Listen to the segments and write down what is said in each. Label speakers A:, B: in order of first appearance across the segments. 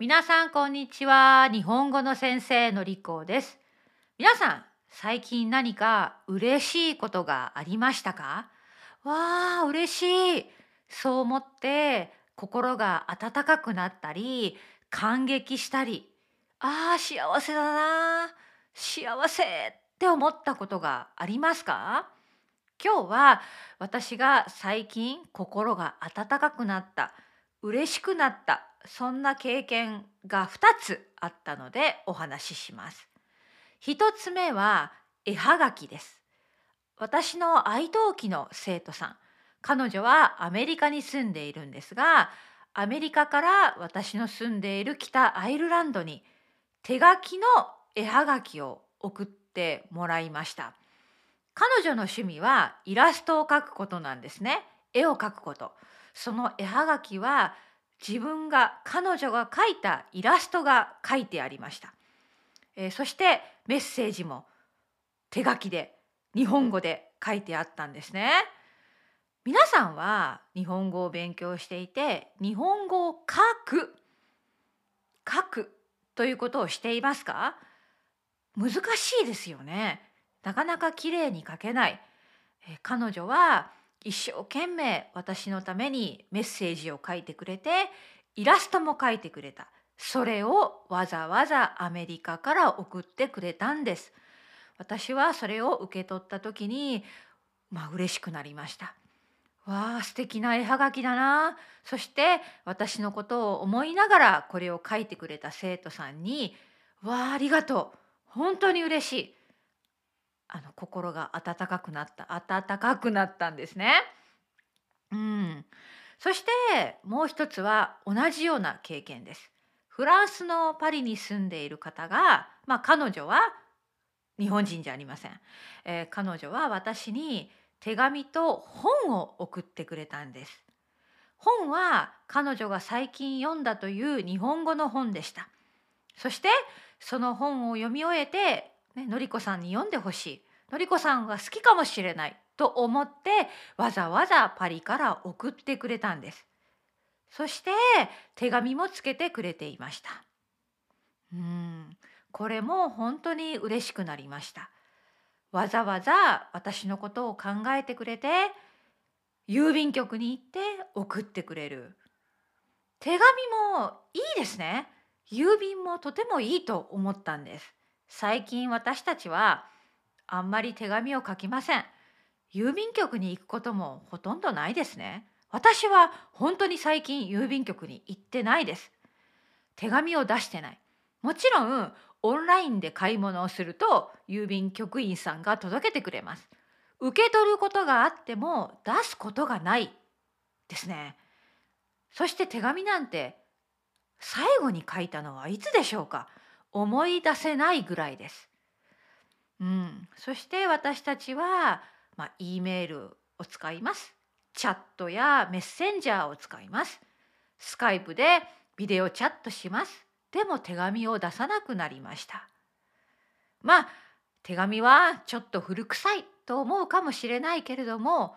A: 皆さんこんにちは。日本語の先生のりこです。皆さん最近何か嬉しいことがありましたか？わあ嬉しい。そう思って心が温かくなったり感激したり。ああ幸せだな。幸せって思ったことがありますか？今日は私が最近心が温かくなった。嬉しくなったそんな経験が2つあったのでお話しします。1つ目は絵はがきです。私の愛登記の生徒さん彼女はアメリカに住んでいるんですがアメリカから私の住んでいる北アイルランドに手書きの絵はがきを送ってもらいました。彼女の趣味はイラストを描くことなんですね。絵を描くこと。その絵はがきは自分が彼女が描いたイラストが書いてありました。えー、そしてメッセージも手書きで日本語で書いてあったんですね。皆さんは日本語を勉強していて日本語を書く書くということをしていますか？難しいですよね。なかなか綺麗に書けない。え彼女は一生懸命私のためにメッセージを書いてくれてイラストも書いてくれた。それをわざわざアメリカから送ってくれたんです。私はそれを受け取った時にまあ嬉しくなりました。わあ素敵な絵はがきだな。そして私のことを思いながらこれを書いてくれた生徒さんに「わあありがとう。本当に嬉しい。あの心が温かくなった温かくなったんですね。うん、そしてもう一つは同じような経験です。フランスのパリに住んでいる方が、まあ、彼女は日本人じゃありません、えー、彼女は私に手紙と本を送ってくれたんです。本は彼女が最近読んだという日本語の本でした。そしてその本を読み終えてね、のりこさんに読んでほしい。のりこさんが好きかもしれないと思ってわざわざパリから送ってくれたんです。そして手紙もつけてくれていました。うん。これも本当に嬉しくなりました。わざわざ私のことを考えてくれて郵便局に行って送ってくれる。手紙もいいですね。郵便もとてもいいと思ったんです。最近私たちはあんまり手紙を書きません。郵便局に行くこともほとんどないですね。私は本当に最近郵便局に行ってないです。手紙を出してない。もちろんオンラインで買い物をすると郵便局員さんが届けてくれます。受け取ることがあっても出すことがないですね。そして手紙なんて最後に書いたのはいつでしょうか？思い出せないぐらいです。うん、そして私たちは、まあ、E メールを使います。チャットやメッセンジャーを使います。スカイプでビデオチャットします。でも手紙を出さなくなりました。まあ手紙はちょっと古臭いと思うかもしれないけれども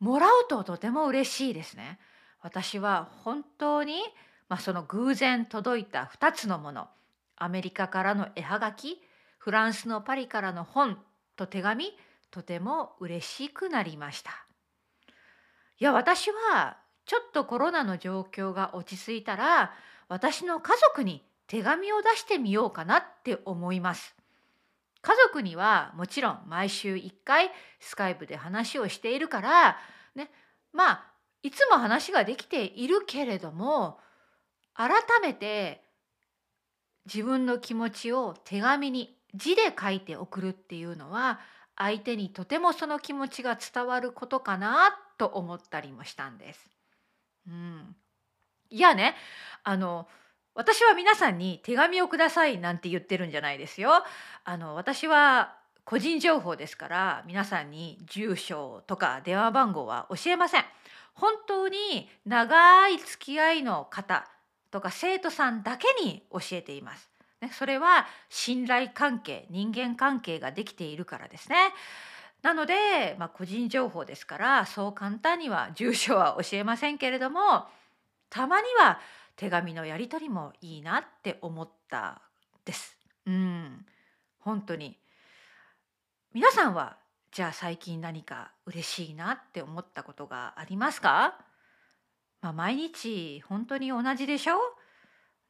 A: もらうととても嬉しいですね。私は本当に、まあ、その偶然届いた2つのものアメリカからの絵はがきフランスのパリからの本と手紙とても嬉しくなりました。いや私はちょっとコロナの状況が落ち着いたら私の家族に手紙を出してみようかなって思います。家族にはもちろん毎週1回スカイプで話をしているからねまあいつも話ができているけれども改めて自分の気持ちを手紙に字で書いて送るっていうのは相手にとてもその気持ちが伝わることかなと思ったりもしたんです。うん、いやねあの私は皆さんに手紙をくださいなんて言ってるんじゃないですよ。あの私は個人情報ですから皆さんに住所とか電話番号は教えません。本当に長い付き合いの方とか生徒さんだけに教えています。ね、それは信頼関係人間関係ができているからですね。なので、まあ、個人情報ですからそう簡単には住所は教えませんけれどもたまには手紙のやり取りもいいなって思ったです。うん本当に皆さんはじゃあ最近何か嬉しいなって思ったことがありますか、まあ、毎日本当に同じでしょ？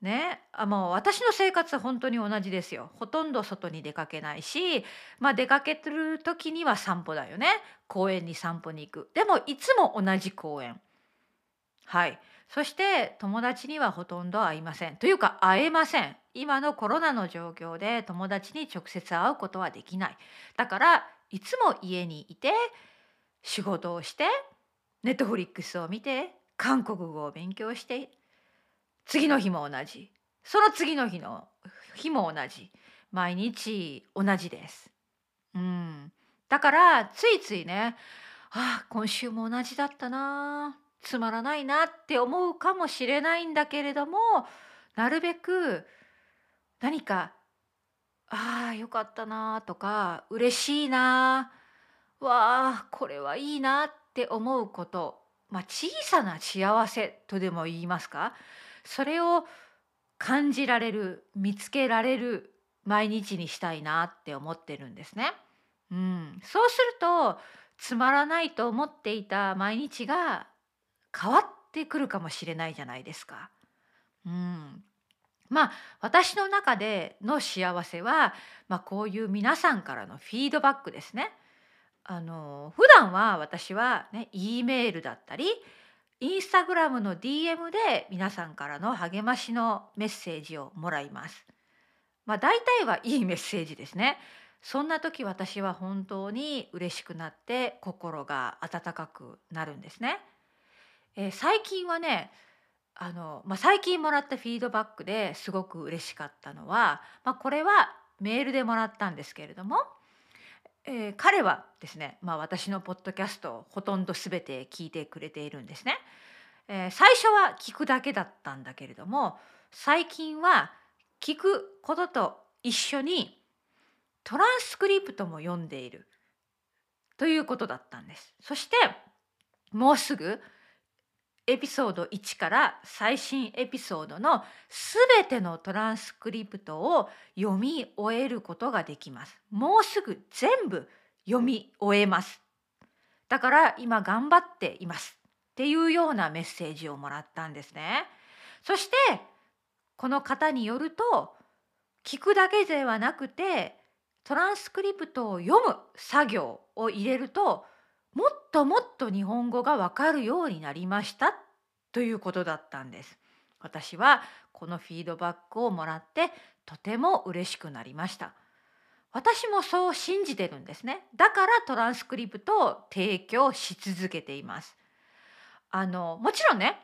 A: ね、あもう私の生活本当に同じですよ。ほとんど外に出かけないし、まあ、出かけてる時には散歩だよね。公園に散歩に行く。でもいつも同じ公園。はい。そして友達にはほとんど会いません。というか会えません。今のコロナの状況で友達に直接会うことはできない。だからいつも家にいて仕事をしてネットフリックスを見て韓国語を勉強して次の日も同じ。その次の日の日も同じ。毎日同じです。うん、だからついついねああ今週も同じだったなつまらないなって思うかもしれないんだけれどもなるべく何かああよかったなとか嬉しいなわあこれはいいなって思うこと、まあ、小さな幸せとでも言いますか？それを感じられる見つけられる毎日にしたいなって思ってるんですね。うん、そうするとつまらないと思っていた毎日が変わってくるかもしれないじゃないですか。うん、まあ私の中での幸せは、まあ、こういう皆さんからのフィードバックですね。あの普段は私はね E メールだったりインスタグラムの DM で皆さんからの励ましのメッセージをもらいます。まあ大体はいいメッセージですね。そんな時私は本当に嬉しくなって心が温かくなるんですね。えー、最近はねあの、まあ、最近もらったフィードバックですごく嬉しかったのは、まあ、これはメールでもらったんですけれどもえー、彼はですね、まあ、私のポッドキャストをほとんど全て聞いてくれているんですね。えー、最初は聞くだけだったんだけれども最近は聞くことと一緒にトランスクリプトも読んでいるということだったんです。そしてもうすぐエピソード1から最新エピソードのすべてのトランスクリプトを読み終えることができます。もうすぐ全部読み終えます。だから今頑張っていますっていうようなメッセージをもらったんですね。そしてこの方によると聞くだけではなくてトランスクリプトを読む作業を入れるともっともっと日本語がわかるようになりましたということだったんです。私はこのフィードバックをもらってとても嬉しくなりました。私もそう信じてるんですね。だからトランスクリプトを提供し続けています。あのもちろんね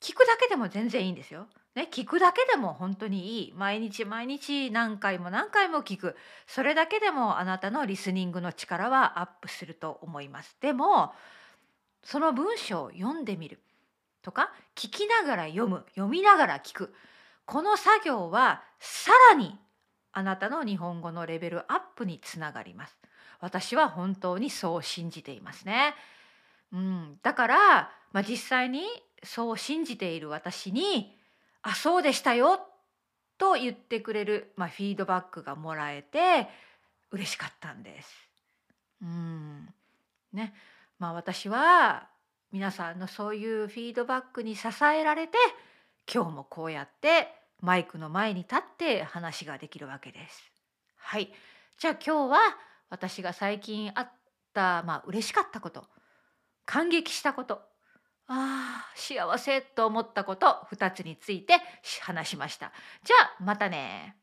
A: 聞くだけでも全然いいんですよ。ね、聞くだけでも本当にいい。毎日毎日何回も何回も聞く。それだけでもあなたのリスニングの力はアップすると思います。でもその文章を読んでみる。とか聞きながら読む。読みながら聞く。この作業はさらにあなたの日本語のレベルアップにつながります。私は本当にそう信じていますね。うん、だから、まあ、実際にそう信じている私にあそうでしたよと言ってくれる、まあ、フィードバックがもらえて嬉しかったんです。うんねまあ、私は皆さんのそういうフィードバックに支えられて今日もこうやってマイクの前に立って話ができるわけです。はい、じゃあ今日は私が最近あった、まあ嬉しかったこと感激したことあ幸せと思ったこと2つについて話しました。じゃあまたね。